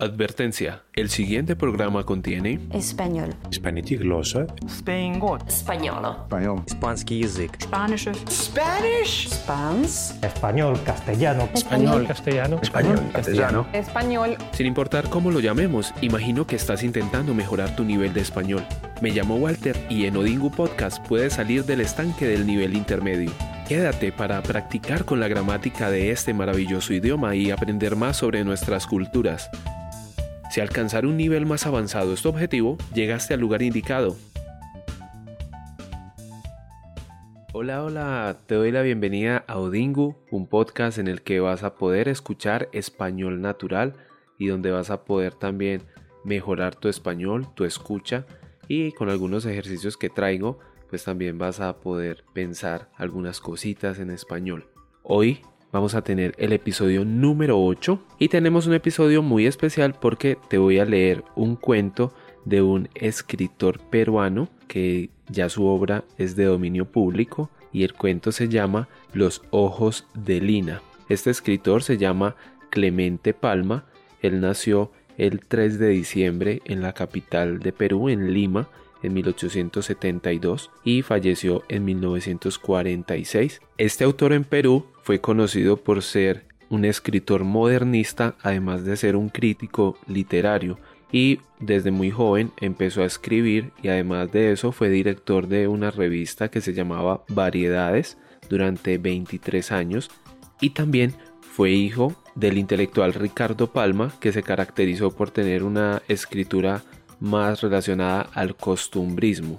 Advertencia. El siguiente programa contiene español, glosa, español, español, Spansky язык, Spanish, Spanish, Spans, español, castellano, español, castellano, español, castellano, español. Sin importar cómo lo llamemos, imagino que estás intentando mejorar tu nivel de español. Me llamo Walter y en Odingu Podcast puedes salir del estanque del nivel intermedio. Quédate para practicar con la gramática de este maravilloso idioma y aprender más sobre nuestras culturas. Si alcanzar un nivel más avanzado es tu objetivo, llegaste al lugar indicado. Hola, hola, te doy la bienvenida a Odingu, un podcast en el que vas a poder escuchar español natural y donde vas a poder también mejorar tu español, tu escucha y con algunos ejercicios que traigo, pues también vas a poder pensar algunas cositas en español. Hoy vamos a tener el episodio número 8 y tenemos un episodio muy especial porque te voy a leer un cuento de un escritor peruano que ya su obra es de dominio público y el cuento se llama Los ojos de Lina. Este escritor se llama Clemente Palma, él nació el 3 de diciembre en la capital de Perú, en Lima, en 1872 y falleció en 1946. Este autor en Perú fue conocido por ser un escritor modernista, además de ser un crítico literario, y desde muy joven empezó a escribir y además de eso fue director de una revista que se llamaba Variedades durante 23 años y también fue hijo del intelectual Ricardo Palma que se caracterizó por tener una escritura más relacionada al costumbrismo.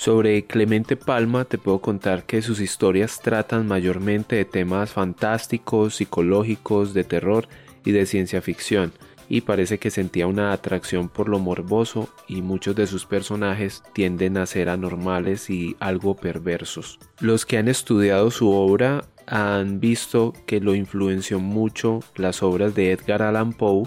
Sobre Clemente Palma te puedo contar que sus historias tratan mayormente de temas fantásticos, psicológicos, de terror y de ciencia ficción, y parece que sentía una atracción por lo morboso y muchos de sus personajes tienden a ser anormales y algo perversos. Los que han estudiado su obra han visto que lo influenció mucho las obras de Edgar Allan Poe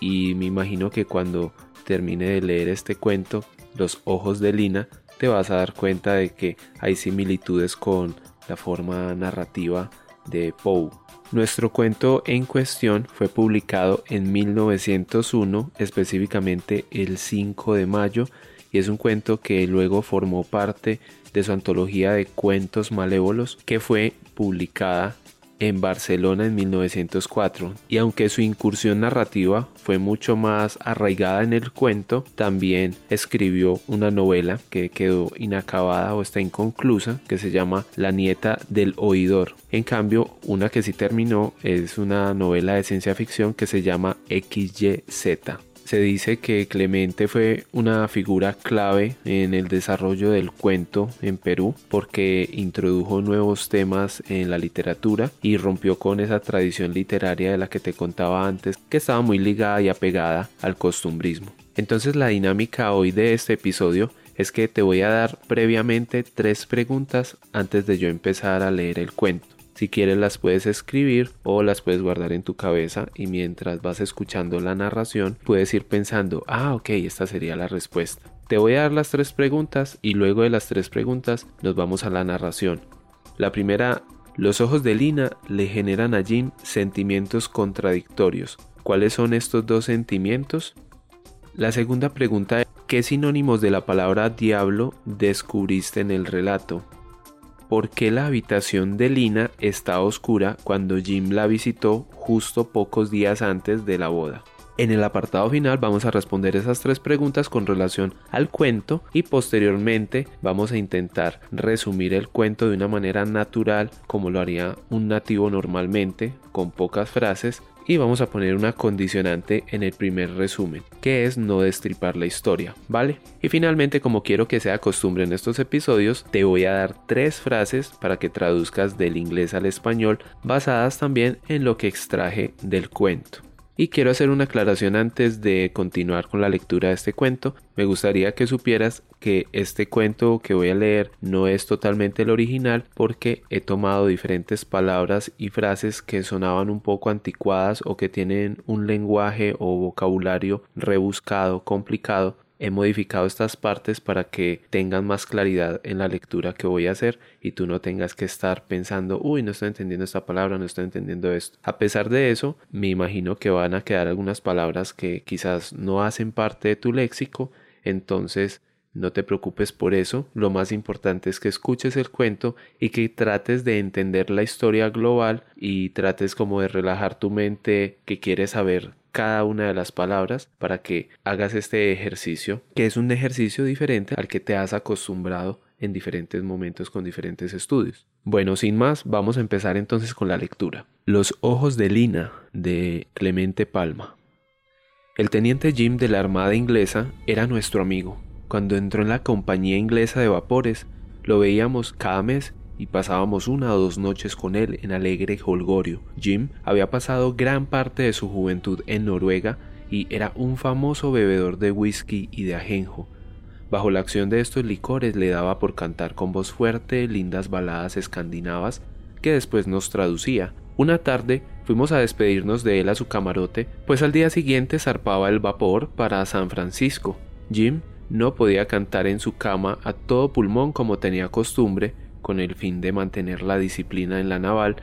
y me imagino que cuando termine de leer este cuento, Los ojos de Lina, te vas a dar cuenta de que hay similitudes con la forma narrativa de Poe. Nuestro cuento en cuestión fue publicado en 1901, específicamente el 5 de mayo, y es un cuento que luego formó parte de su antología de cuentos malévolos que fue publicada en Barcelona en 1904 y aunque su incursión narrativa fue mucho más arraigada en el cuento, también escribió una novela que quedó inacabada o está inconclusa que se llama La nieta del oidor. En cambio, una que sí terminó es una novela de ciencia ficción que se llama XYZ se dice que Clemente fue una figura clave en el desarrollo del cuento en Perú porque introdujo nuevos temas en la literatura y rompió con esa tradición literaria de la que te contaba antes que estaba muy ligada y apegada al costumbrismo. Entonces la dinámica hoy de este episodio es que te voy a dar previamente tres preguntas antes de yo empezar a leer el cuento. Si quieres las puedes escribir o las puedes guardar en tu cabeza y mientras vas escuchando la narración puedes ir pensando, ah ok, esta sería la respuesta. Te voy a dar las tres preguntas y luego de las tres preguntas nos vamos a la narración. La primera, los ojos de Lina le generan a Jin sentimientos contradictorios. ¿Cuáles son estos dos sentimientos? La segunda pregunta ¿qué sinónimos de la palabra diablo descubriste en el relato? ¿Por qué la habitación de Lina está oscura cuando Jim la visitó justo pocos días antes de la boda? En el apartado final vamos a responder esas tres preguntas con relación al cuento y posteriormente vamos a intentar resumir el cuento de una manera natural como lo haría un nativo normalmente, con pocas frases y vamos a poner una condicionante en el primer resumen, que es no destripar la historia, ¿vale? Y finalmente, como quiero que sea costumbre en estos episodios, te voy a dar tres frases para que traduzcas del inglés al español, basadas también en lo que extraje del cuento. Y quiero hacer una aclaración antes de continuar con la lectura de este cuento. Me gustaría que supieras que este cuento que voy a leer no es totalmente el original porque he tomado diferentes palabras y frases que sonaban un poco anticuadas o que tienen un lenguaje o vocabulario rebuscado, complicado he modificado estas partes para que tengan más claridad en la lectura que voy a hacer y tú no tengas que estar pensando, uy, no estoy entendiendo esta palabra, no estoy entendiendo esto. A pesar de eso, me imagino que van a quedar algunas palabras que quizás no hacen parte de tu léxico, entonces no te preocupes por eso, lo más importante es que escuches el cuento y que trates de entender la historia global y trates como de relajar tu mente que quieres saber cada una de las palabras para que hagas este ejercicio, que es un ejercicio diferente al que te has acostumbrado en diferentes momentos con diferentes estudios. Bueno, sin más, vamos a empezar entonces con la lectura. Los ojos de Lina de Clemente Palma. El teniente Jim de la Armada inglesa era nuestro amigo. Cuando entró en la compañía inglesa de vapores, lo veíamos cada mes y pasábamos una o dos noches con él en alegre holgorio. Jim había pasado gran parte de su juventud en Noruega y era un famoso bebedor de whisky y de ajenjo. Bajo la acción de estos licores le daba por cantar con voz fuerte lindas baladas escandinavas que después nos traducía. Una tarde fuimos a despedirnos de él a su camarote, pues al día siguiente zarpaba el vapor para San Francisco. Jim no podía cantar en su cama a todo pulmón como tenía costumbre, con el fin de mantener la disciplina en la naval,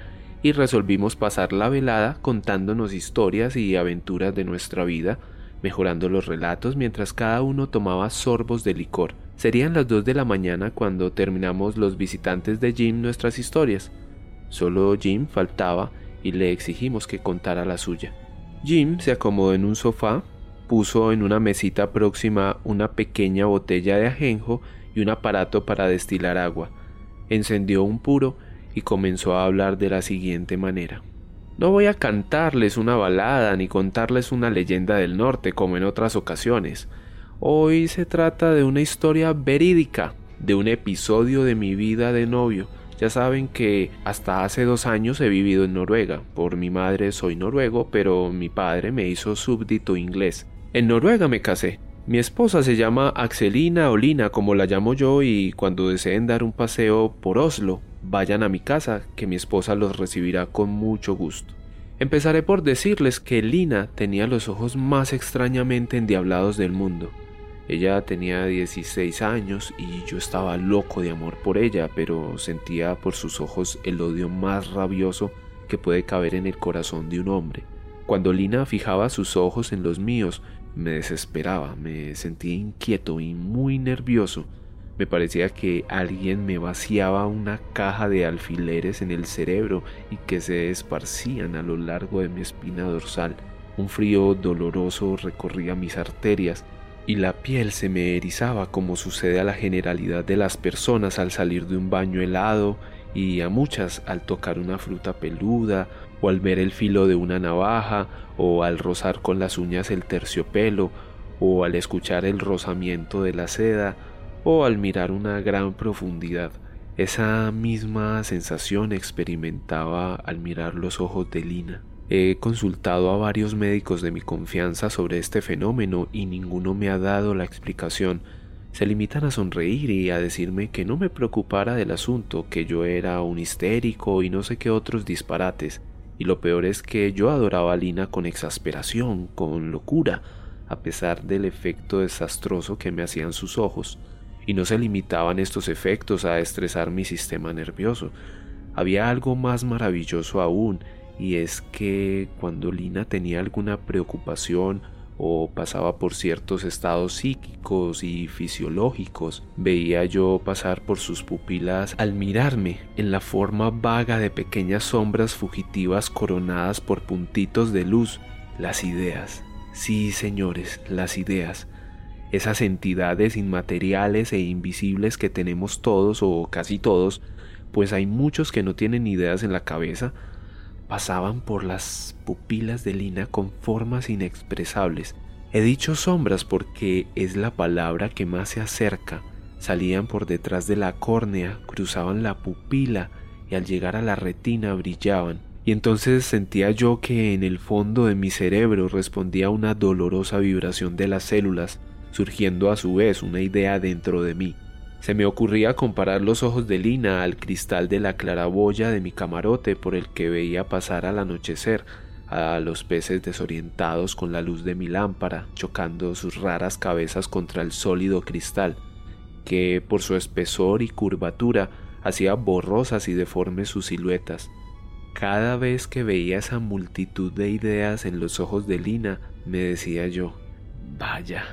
y resolvimos pasar la velada contándonos historias y aventuras de nuestra vida, mejorando los relatos mientras cada uno tomaba sorbos de licor. Serían las dos de la mañana cuando terminamos los visitantes de Jim nuestras historias. Solo Jim faltaba y le exigimos que contara la suya. Jim se acomodó en un sofá, puso en una mesita próxima una pequeña botella de ajenjo y un aparato para destilar agua encendió un puro y comenzó a hablar de la siguiente manera. No voy a cantarles una balada ni contarles una leyenda del norte como en otras ocasiones. Hoy se trata de una historia verídica, de un episodio de mi vida de novio. Ya saben que hasta hace dos años he vivido en Noruega. Por mi madre soy noruego, pero mi padre me hizo súbdito inglés. En Noruega me casé, mi esposa se llama Axelina o Lina, como la llamo yo, y cuando deseen dar un paseo por Oslo, vayan a mi casa, que mi esposa los recibirá con mucho gusto. Empezaré por decirles que Lina tenía los ojos más extrañamente endiablados del mundo. Ella tenía 16 años y yo estaba loco de amor por ella, pero sentía por sus ojos el odio más rabioso que puede caber en el corazón de un hombre. Cuando Lina fijaba sus ojos en los míos, me desesperaba, me sentía inquieto y muy nervioso. Me parecía que alguien me vaciaba una caja de alfileres en el cerebro y que se esparcían a lo largo de mi espina dorsal. Un frío doloroso recorría mis arterias y la piel se me erizaba como sucede a la generalidad de las personas al salir de un baño helado y a muchas al tocar una fruta peluda o al ver el filo de una navaja, o al rozar con las uñas el terciopelo, o al escuchar el rozamiento de la seda, o al mirar una gran profundidad. Esa misma sensación experimentaba al mirar los ojos de Lina. He consultado a varios médicos de mi confianza sobre este fenómeno y ninguno me ha dado la explicación. Se limitan a sonreír y a decirme que no me preocupara del asunto, que yo era un histérico y no sé qué otros disparates. Y lo peor es que yo adoraba a Lina con exasperación, con locura, a pesar del efecto desastroso que me hacían sus ojos. Y no se limitaban estos efectos a estresar mi sistema nervioso. Había algo más maravilloso aún, y es que cuando Lina tenía alguna preocupación o pasaba por ciertos estados psíquicos y fisiológicos, veía yo pasar por sus pupilas al mirarme en la forma vaga de pequeñas sombras fugitivas coronadas por puntitos de luz, las ideas. Sí, señores, las ideas. Esas entidades inmateriales e invisibles que tenemos todos o casi todos, pues hay muchos que no tienen ideas en la cabeza, pasaban por las pupilas de Lina con formas inexpresables. He dicho sombras porque es la palabra que más se acerca. Salían por detrás de la córnea, cruzaban la pupila y al llegar a la retina brillaban. Y entonces sentía yo que en el fondo de mi cerebro respondía una dolorosa vibración de las células, surgiendo a su vez una idea dentro de mí. Se me ocurría comparar los ojos de Lina al cristal de la claraboya de mi camarote por el que veía pasar al anochecer a los peces desorientados con la luz de mi lámpara, chocando sus raras cabezas contra el sólido cristal, que por su espesor y curvatura hacía borrosas y deformes sus siluetas. Cada vez que veía esa multitud de ideas en los ojos de Lina, me decía yo, vaya,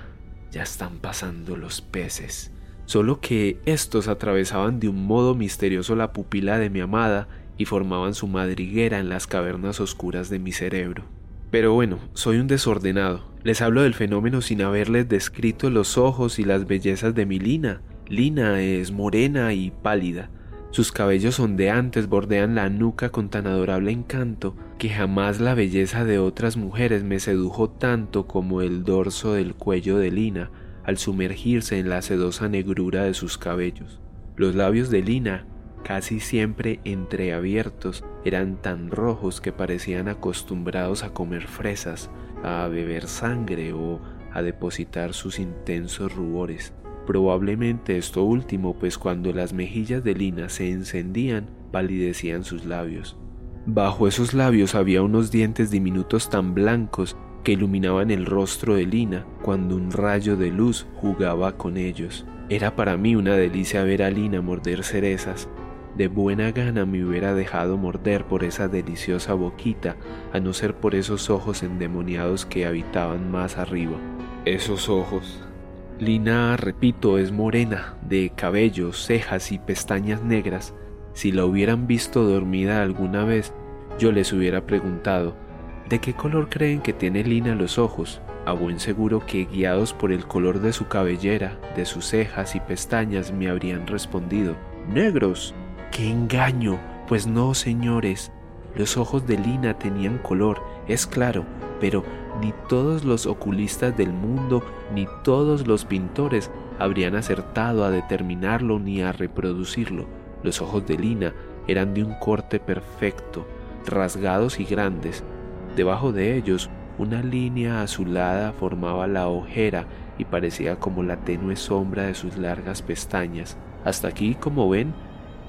ya están pasando los peces. Solo que estos atravesaban de un modo misterioso la pupila de mi amada y formaban su madriguera en las cavernas oscuras de mi cerebro. Pero bueno, soy un desordenado. Les hablo del fenómeno sin haberles descrito los ojos y las bellezas de mi Lina. Lina es morena y pálida. Sus cabellos ondeantes bordean la nuca con tan adorable encanto que jamás la belleza de otras mujeres me sedujo tanto como el dorso del cuello de Lina al sumergirse en la sedosa negrura de sus cabellos. Los labios de Lina casi siempre entreabiertos, eran tan rojos que parecían acostumbrados a comer fresas, a beber sangre o a depositar sus intensos rubores. Probablemente esto último, pues cuando las mejillas de Lina se encendían, palidecían sus labios. Bajo esos labios había unos dientes diminutos tan blancos que iluminaban el rostro de Lina cuando un rayo de luz jugaba con ellos. Era para mí una delicia ver a Lina morder cerezas, de buena gana me hubiera dejado morder por esa deliciosa boquita, a no ser por esos ojos endemoniados que habitaban más arriba. Esos ojos. Lina, repito, es morena, de cabello, cejas y pestañas negras. Si la hubieran visto dormida alguna vez, yo les hubiera preguntado, ¿de qué color creen que tiene Lina los ojos? A buen seguro que guiados por el color de su cabellera, de sus cejas y pestañas me habrían respondido, negros. ¡Qué engaño! Pues no, señores. Los ojos de Lina tenían color, es claro, pero ni todos los oculistas del mundo ni todos los pintores habrían acertado a determinarlo ni a reproducirlo. Los ojos de Lina eran de un corte perfecto, rasgados y grandes. Debajo de ellos, una línea azulada formaba la ojera y parecía como la tenue sombra de sus largas pestañas. Hasta aquí, como ven,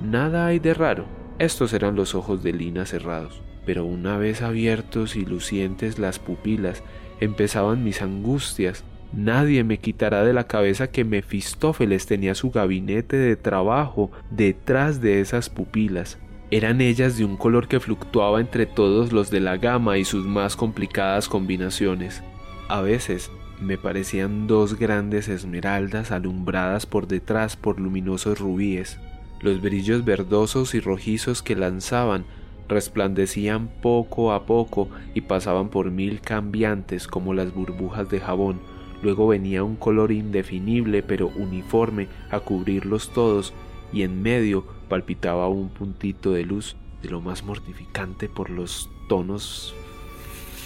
Nada hay de raro. Estos eran los ojos de Lina cerrados, pero una vez abiertos y lucientes las pupilas, empezaban mis angustias. Nadie me quitará de la cabeza que Mefistófeles tenía su gabinete de trabajo detrás de esas pupilas. Eran ellas de un color que fluctuaba entre todos los de la gama y sus más complicadas combinaciones. A veces me parecían dos grandes esmeraldas alumbradas por detrás por luminosos rubíes. Los brillos verdosos y rojizos que lanzaban resplandecían poco a poco y pasaban por mil cambiantes como las burbujas de jabón. Luego venía un color indefinible pero uniforme a cubrirlos todos y en medio palpitaba un puntito de luz de lo más mortificante por los tonos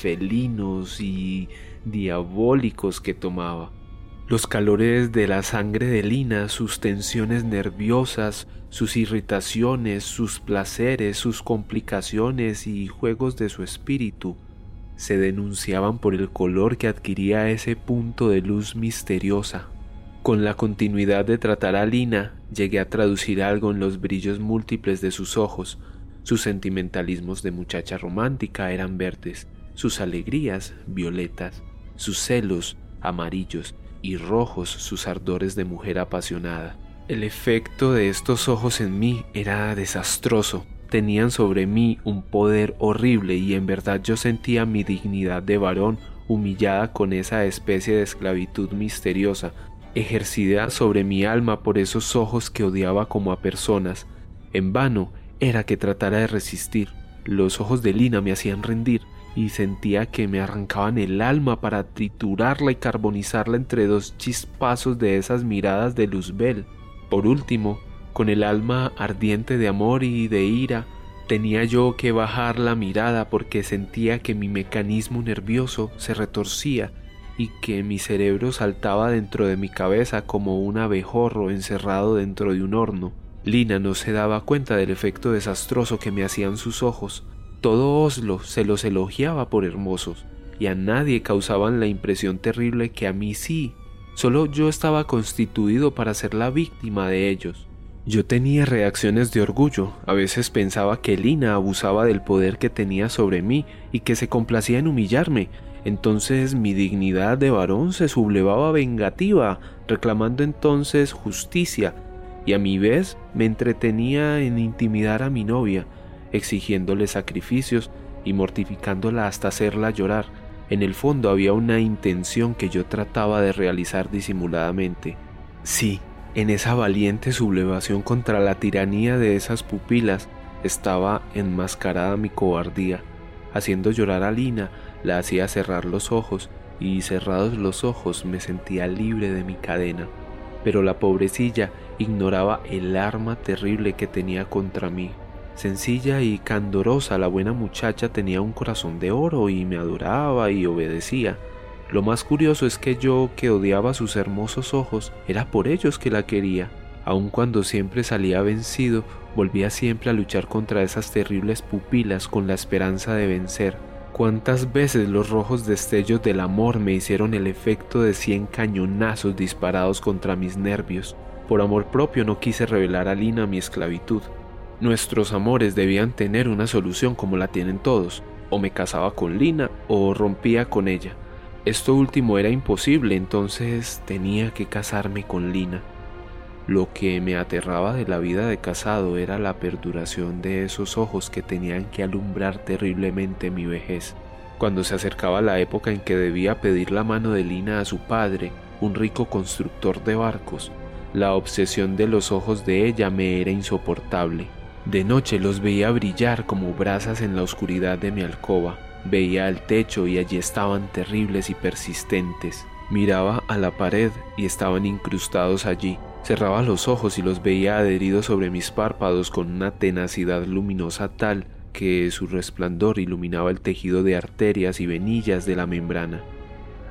felinos y diabólicos que tomaba. Los calores de la sangre de Lina, sus tensiones nerviosas, sus irritaciones, sus placeres, sus complicaciones y juegos de su espíritu se denunciaban por el color que adquiría ese punto de luz misteriosa. Con la continuidad de tratar a Lina, llegué a traducir algo en los brillos múltiples de sus ojos. Sus sentimentalismos de muchacha romántica eran verdes, sus alegrías violetas, sus celos amarillos y rojos sus ardores de mujer apasionada. El efecto de estos ojos en mí era desastroso. Tenían sobre mí un poder horrible y en verdad yo sentía mi dignidad de varón humillada con esa especie de esclavitud misteriosa, ejercida sobre mi alma por esos ojos que odiaba como a personas. En vano era que tratara de resistir. Los ojos de Lina me hacían rendir y sentía que me arrancaban el alma para triturarla y carbonizarla entre dos chispazos de esas miradas de Luzbel. Por último, con el alma ardiente de amor y de ira, tenía yo que bajar la mirada porque sentía que mi mecanismo nervioso se retorcía y que mi cerebro saltaba dentro de mi cabeza como un abejorro encerrado dentro de un horno. Lina no se daba cuenta del efecto desastroso que me hacían sus ojos. Todo Oslo se los elogiaba por hermosos, y a nadie causaban la impresión terrible que a mí sí Solo yo estaba constituido para ser la víctima de ellos. Yo tenía reacciones de orgullo, a veces pensaba que Lina abusaba del poder que tenía sobre mí y que se complacía en humillarme, entonces mi dignidad de varón se sublevaba vengativa, reclamando entonces justicia, y a mi vez me entretenía en intimidar a mi novia, exigiéndole sacrificios y mortificándola hasta hacerla llorar. En el fondo había una intención que yo trataba de realizar disimuladamente. Sí, en esa valiente sublevación contra la tiranía de esas pupilas estaba enmascarada mi cobardía. Haciendo llorar a Lina, la hacía cerrar los ojos y cerrados los ojos me sentía libre de mi cadena. Pero la pobrecilla ignoraba el arma terrible que tenía contra mí. Sencilla y candorosa, la buena muchacha tenía un corazón de oro y me adoraba y obedecía. Lo más curioso es que yo, que odiaba sus hermosos ojos, era por ellos que la quería. Aun cuando siempre salía vencido, volvía siempre a luchar contra esas terribles pupilas con la esperanza de vencer. Cuántas veces los rojos destellos del amor me hicieron el efecto de cien cañonazos disparados contra mis nervios. Por amor propio no quise revelar a Lina mi esclavitud. Nuestros amores debían tener una solución como la tienen todos. O me casaba con Lina o rompía con ella. Esto último era imposible, entonces tenía que casarme con Lina. Lo que me aterraba de la vida de casado era la perduración de esos ojos que tenían que alumbrar terriblemente mi vejez. Cuando se acercaba la época en que debía pedir la mano de Lina a su padre, un rico constructor de barcos, la obsesión de los ojos de ella me era insoportable. De noche los veía brillar como brasas en la oscuridad de mi alcoba, Veía al techo y allí estaban terribles y persistentes. Miraba a la pared y estaban incrustados allí. Cerraba los ojos y los veía adheridos sobre mis párpados con una tenacidad luminosa tal que su resplandor iluminaba el tejido de arterias y venillas de la membrana.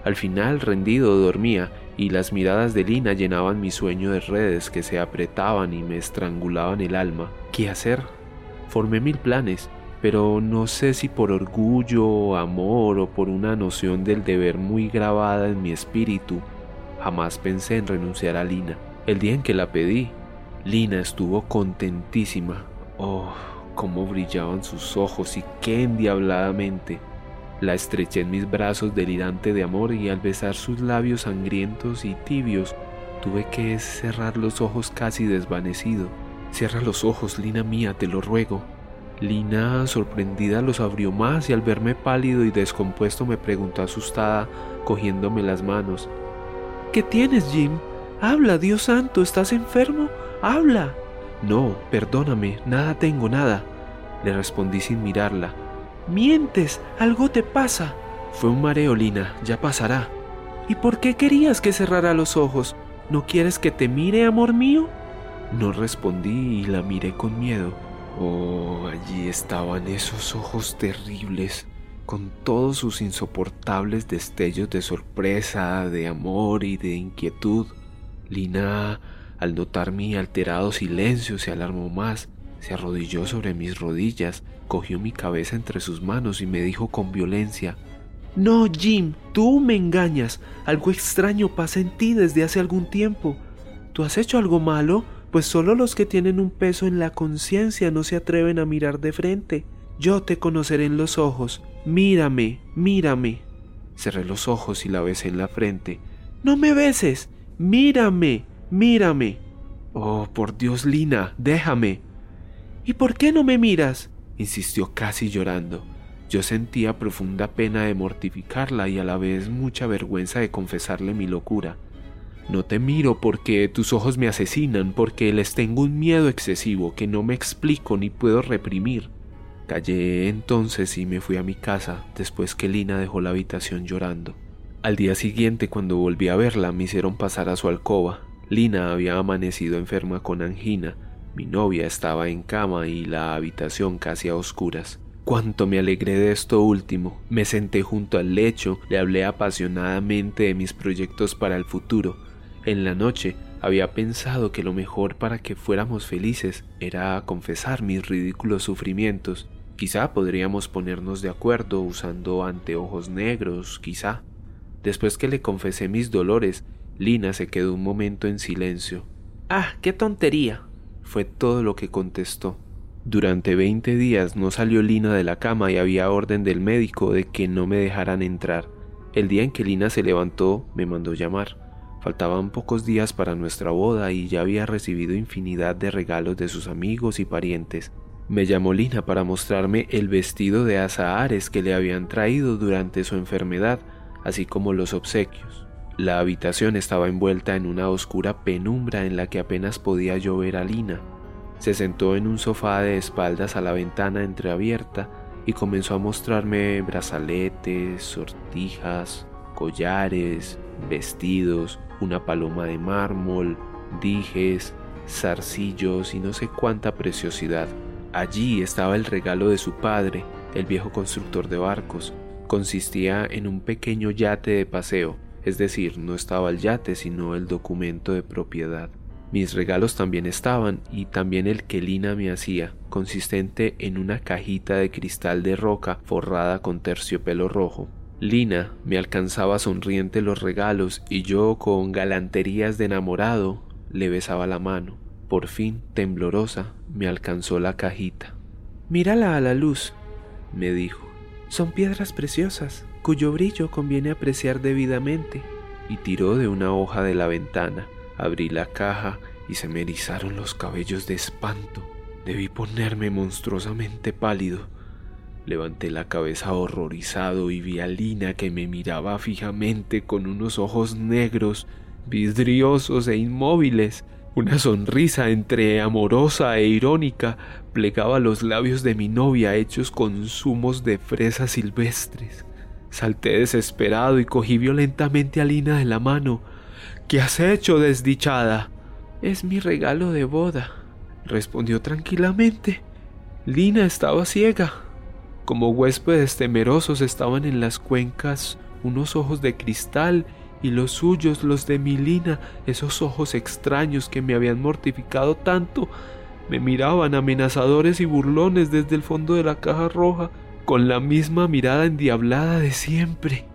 Al final, rendido, dormía y las miradas de Lina llenaban mi sueño de redes que se apretaban y me estrangulaban el alma. ¿Qué hacer? Formé mil planes pero no sé si por orgullo, amor o por una noción del deber muy grabada en mi espíritu, jamás pensé en renunciar a Lina. El día en que la pedí, Lina estuvo contentísima. Oh, cómo brillaban sus ojos y qué endiabladamente. La estreché en mis brazos delirante de amor y al besar sus labios sangrientos y tibios, tuve que cerrar los ojos casi desvanecido. Cierra los ojos, Lina mía, te lo ruego. Lina, sorprendida, los abrió más y al verme pálido y descompuesto me preguntó asustada, cogiéndome las manos. ¿Qué tienes, Jim? Habla, Dios santo, ¿estás enfermo? Habla. No, perdóname, nada tengo, nada, le respondí sin mirarla. Mientes, algo te pasa. Fue un mareo, Lina, ya pasará. ¿Y por qué querías que cerrara los ojos? ¿No quieres que te mire, amor mío? No respondí y la miré con miedo. Oh, allí estaban esos ojos terribles, con todos sus insoportables destellos de sorpresa, de amor y de inquietud. Lina, al notar mi alterado silencio, se alarmó más, se arrodilló sobre mis rodillas, cogió mi cabeza entre sus manos y me dijo con violencia, No, Jim, tú me engañas. Algo extraño pasa en ti desde hace algún tiempo. ¿Tú has hecho algo malo? pues solo los que tienen un peso en la conciencia no se atreven a mirar de frente. Yo te conoceré en los ojos. Mírame, mírame. Cerré los ojos y la besé en la frente. No me beses. Mírame, mírame. Oh, por Dios, Lina, déjame. ¿Y por qué no me miras? insistió casi llorando. Yo sentía profunda pena de mortificarla y a la vez mucha vergüenza de confesarle mi locura. No te miro porque tus ojos me asesinan, porque les tengo un miedo excesivo que no me explico ni puedo reprimir. Callé entonces y me fui a mi casa después que Lina dejó la habitación llorando. Al día siguiente, cuando volví a verla, me hicieron pasar a su alcoba. Lina había amanecido enferma con angina, mi novia estaba en cama y la habitación casi a oscuras. Cuánto me alegré de esto último. Me senté junto al lecho, le hablé apasionadamente de mis proyectos para el futuro en la noche había pensado que lo mejor para que fuéramos felices era confesar mis ridículos sufrimientos. Quizá podríamos ponernos de acuerdo usando anteojos negros, quizá. Después que le confesé mis dolores, Lina se quedó un momento en silencio. Ah, qué tontería. fue todo lo que contestó. Durante veinte días no salió Lina de la cama y había orden del médico de que no me dejaran entrar. El día en que Lina se levantó me mandó llamar. Faltaban pocos días para nuestra boda y ya había recibido infinidad de regalos de sus amigos y parientes. Me llamó Lina para mostrarme el vestido de azahares que le habían traído durante su enfermedad, así como los obsequios. La habitación estaba envuelta en una oscura penumbra en la que apenas podía yo ver a Lina. Se sentó en un sofá de espaldas a la ventana entreabierta y comenzó a mostrarme brazaletes, sortijas, collares, vestidos, una paloma de mármol, dijes, zarcillos y no sé cuánta preciosidad. Allí estaba el regalo de su padre, el viejo constructor de barcos. Consistía en un pequeño yate de paseo, es decir, no estaba el yate sino el documento de propiedad. Mis regalos también estaban y también el que Lina me hacía, consistente en una cajita de cristal de roca forrada con terciopelo rojo. Lina me alcanzaba sonriente los regalos y yo con galanterías de enamorado le besaba la mano. Por fin, temblorosa, me alcanzó la cajita. Mírala a la luz, me dijo. Son piedras preciosas, cuyo brillo conviene apreciar debidamente. Y tiró de una hoja de la ventana. Abrí la caja y se me erizaron los cabellos de espanto. Debí ponerme monstruosamente pálido. Levanté la cabeza horrorizado y vi a Lina que me miraba fijamente con unos ojos negros, vidriosos e inmóviles. Una sonrisa entre amorosa e irónica plegaba los labios de mi novia hechos con zumos de fresas silvestres. Salté desesperado y cogí violentamente a Lina de la mano. ¿Qué has hecho, desdichada? Es mi regalo de boda, respondió tranquilamente. Lina estaba ciega. Como huéspedes temerosos estaban en las cuencas unos ojos de cristal y los suyos, los de mi Lina, esos ojos extraños que me habían mortificado tanto, me miraban amenazadores y burlones desde el fondo de la caja roja, con la misma mirada endiablada de siempre.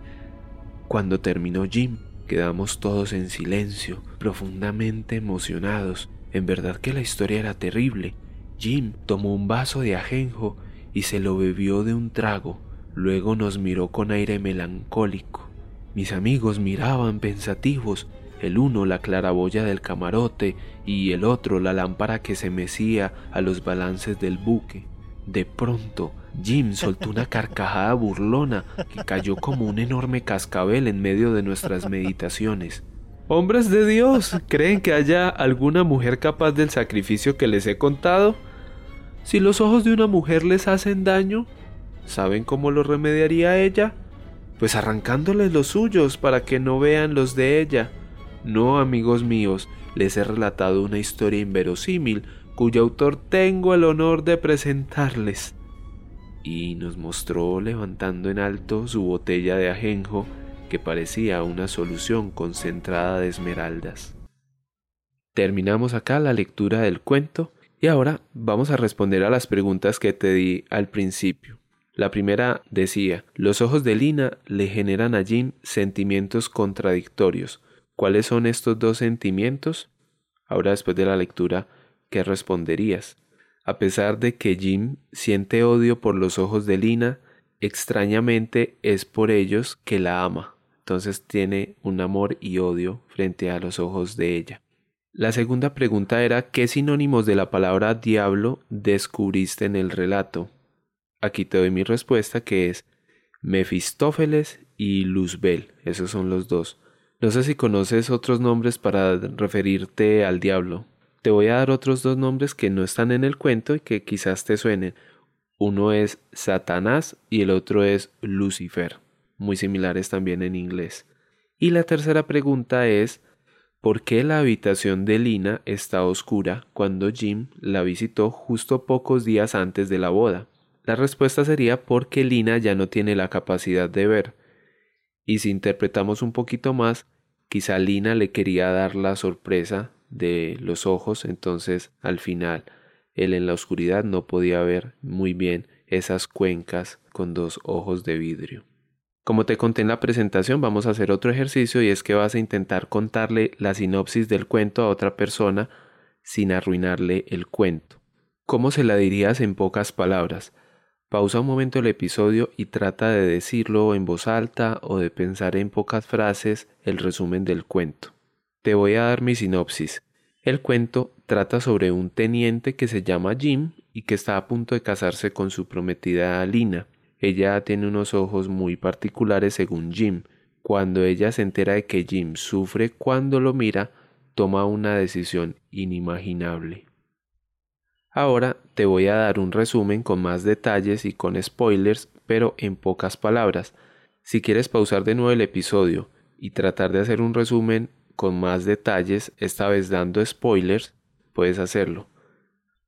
Cuando terminó Jim, quedamos todos en silencio, profundamente emocionados. En verdad que la historia era terrible. Jim tomó un vaso de ajenjo y se lo bebió de un trago, luego nos miró con aire melancólico. Mis amigos miraban pensativos, el uno la claraboya del camarote y el otro la lámpara que se mecía a los balances del buque. De pronto, Jim soltó una carcajada burlona que cayó como un enorme cascabel en medio de nuestras meditaciones. Hombres de Dios, ¿creen que haya alguna mujer capaz del sacrificio que les he contado? Si los ojos de una mujer les hacen daño, ¿saben cómo lo remediaría ella? Pues arrancándoles los suyos para que no vean los de ella. No, amigos míos, les he relatado una historia inverosímil cuyo autor tengo el honor de presentarles. Y nos mostró levantando en alto su botella de ajenjo que parecía una solución concentrada de esmeraldas. Terminamos acá la lectura del cuento y ahora vamos a responder a las preguntas que te di al principio. La primera decía, los ojos de Lina le generan a Jim sentimientos contradictorios. ¿Cuáles son estos dos sentimientos? Ahora después de la lectura, ¿qué responderías? A pesar de que Jim siente odio por los ojos de Lina, extrañamente es por ellos que la ama. Entonces tiene un amor y odio frente a los ojos de ella. La segunda pregunta era ¿qué sinónimos de la palabra diablo descubriste en el relato? Aquí te doy mi respuesta que es Mefistófeles y Luzbel, esos son los dos. No sé si conoces otros nombres para referirte al diablo. Te voy a dar otros dos nombres que no están en el cuento y que quizás te suenen. Uno es Satanás y el otro es Lucifer, muy similares también en inglés. Y la tercera pregunta es ¿por qué la habitación de Lina está oscura cuando Jim la visitó justo pocos días antes de la boda? La respuesta sería porque Lina ya no tiene la capacidad de ver. Y si interpretamos un poquito más, quizá Lina le quería dar la sorpresa de los ojos, entonces al final él en la oscuridad no podía ver muy bien esas cuencas con dos ojos de vidrio. Como te conté en la presentación, vamos a hacer otro ejercicio y es que vas a intentar contarle la sinopsis del cuento a otra persona sin arruinarle el cuento. ¿Cómo se la dirías en pocas palabras? Pausa un momento el episodio y trata de decirlo en voz alta o de pensar en pocas frases el resumen del cuento. Te voy a dar mi sinopsis. El cuento trata sobre un teniente que se llama Jim y que está a punto de casarse con su prometida Lina. Ella tiene unos ojos muy particulares según Jim. Cuando ella se entera de que Jim sufre cuando lo mira, toma una decisión inimaginable. Ahora te voy a dar un resumen con más detalles y con spoilers, pero en pocas palabras. Si quieres pausar de nuevo el episodio y tratar de hacer un resumen con más detalles, esta vez dando spoilers, puedes hacerlo.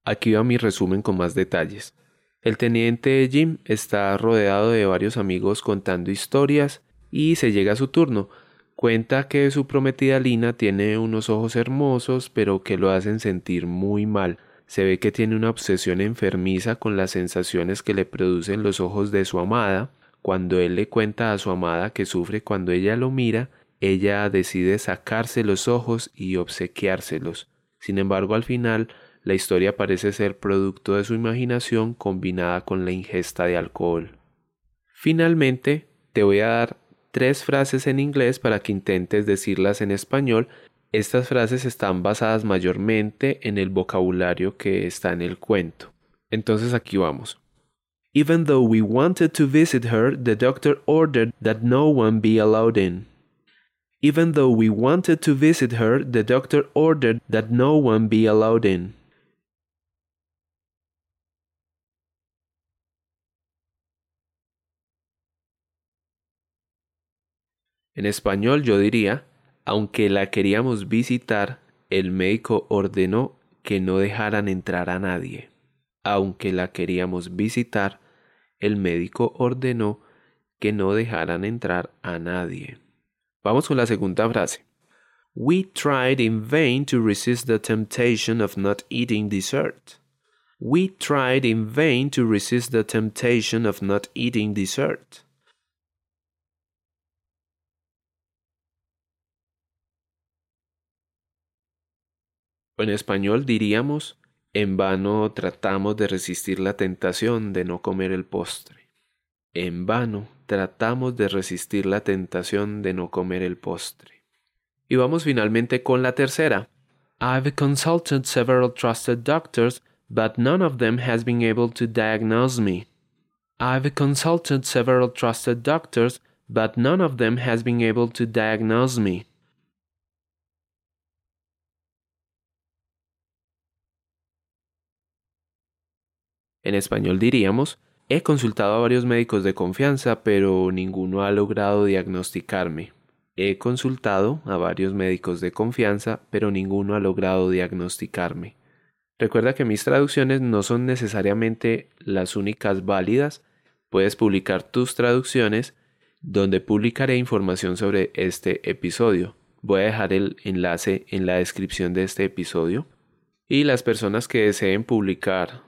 Aquí va mi resumen con más detalles. El teniente Jim está rodeado de varios amigos contando historias y se llega a su turno. Cuenta que su prometida Lina tiene unos ojos hermosos pero que lo hacen sentir muy mal. Se ve que tiene una obsesión enfermiza con las sensaciones que le producen los ojos de su amada. Cuando él le cuenta a su amada que sufre cuando ella lo mira, ella decide sacarse los ojos y obsequiárselos. Sin embargo, al final la historia parece ser producto de su imaginación combinada con la ingesta de alcohol. Finalmente, te voy a dar tres frases en inglés para que intentes decirlas en español. Estas frases están basadas mayormente en el vocabulario que está en el cuento. Entonces aquí vamos. Even though we wanted to visit her, the doctor ordered that no one be allowed in. Even though we wanted to visit her, the doctor ordered that no one be allowed in. En español yo diría, aunque la queríamos visitar, el médico ordenó que no dejaran entrar a nadie. Aunque la queríamos visitar, el médico ordenó que no dejaran entrar a nadie. Vamos con la segunda frase. We tried in vain to resist the temptation of not eating dessert. We tried in vain to resist the temptation of not eating dessert. En español diríamos, en vano tratamos de resistir la tentación de no comer el postre. En vano tratamos de resistir la tentación de no comer el postre. Y vamos finalmente con la tercera. I've consulted several trusted doctors, but none of them has been able to diagnose me. I've consulted several trusted doctors, but none of them has been able to diagnose me. En español diríamos, he consultado a varios médicos de confianza, pero ninguno ha logrado diagnosticarme. He consultado a varios médicos de confianza, pero ninguno ha logrado diagnosticarme. Recuerda que mis traducciones no son necesariamente las únicas válidas. Puedes publicar tus traducciones donde publicaré información sobre este episodio. Voy a dejar el enlace en la descripción de este episodio. Y las personas que deseen publicar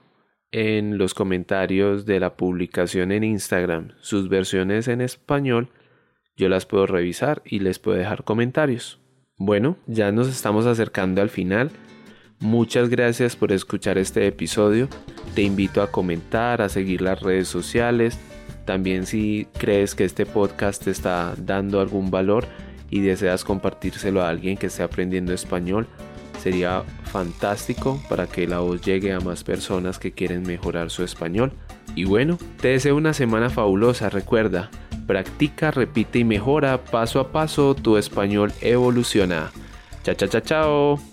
en los comentarios de la publicación en Instagram sus versiones en español, yo las puedo revisar y les puedo dejar comentarios. Bueno, ya nos estamos acercando al final. Muchas gracias por escuchar este episodio. Te invito a comentar, a seguir las redes sociales. También si crees que este podcast te está dando algún valor y deseas compartírselo a alguien que esté aprendiendo español, Sería fantástico para que la voz llegue a más personas que quieren mejorar su español. Y bueno, te deseo una semana fabulosa. Recuerda, practica, repite y mejora paso a paso. Tu español evoluciona. Chao, chao, chao, chao.